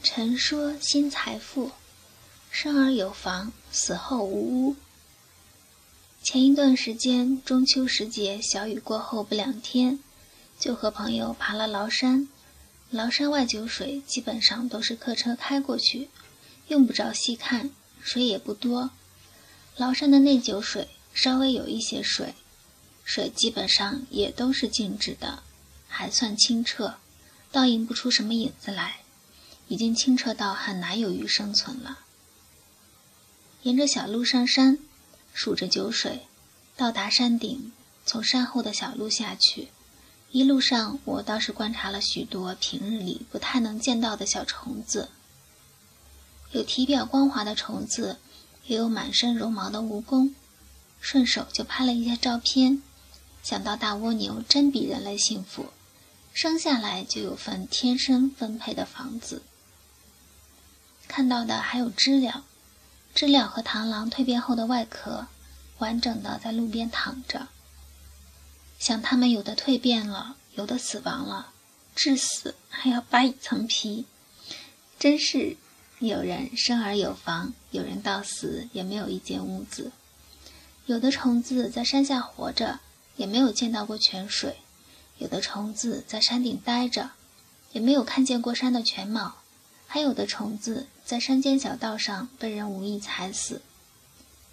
陈说新财富，生而有房，死后无屋。前一段时间，中秋时节，小雨过后不两天，就和朋友爬了崂山。崂山外九水基本上都是客车开过去，用不着细看，水也不多。崂山的内九水稍微有一些水，水基本上也都是静止的，还算清澈，倒映不出什么影子来，已经清澈到很难有鱼生存了。沿着小路上山。数着酒水，到达山顶，从山后的小路下去。一路上，我倒是观察了许多平日里不太能见到的小虫子，有体表光滑的虫子，也有满身绒毛的蜈蚣。顺手就拍了一些照片，想到大蜗牛真比人类幸福，生下来就有份天生分配的房子。看到的还有知了。知了和螳螂蜕变后的外壳，完整的在路边躺着。想它们有的蜕变了，有的死亡了，至死还要扒一层皮，真是有人生而有房，有人到死也没有一间屋子。有的虫子在山下活着，也没有见到过泉水；有的虫子在山顶待着，也没有看见过山的全貌。还有的虫子在山间小道上被人无意踩死，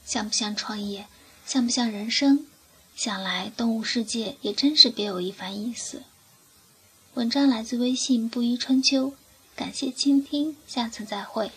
像不像创业？像不像人生？想来动物世界也真是别有一番意思。文章来自微信“布衣春秋”，感谢倾听，下次再会。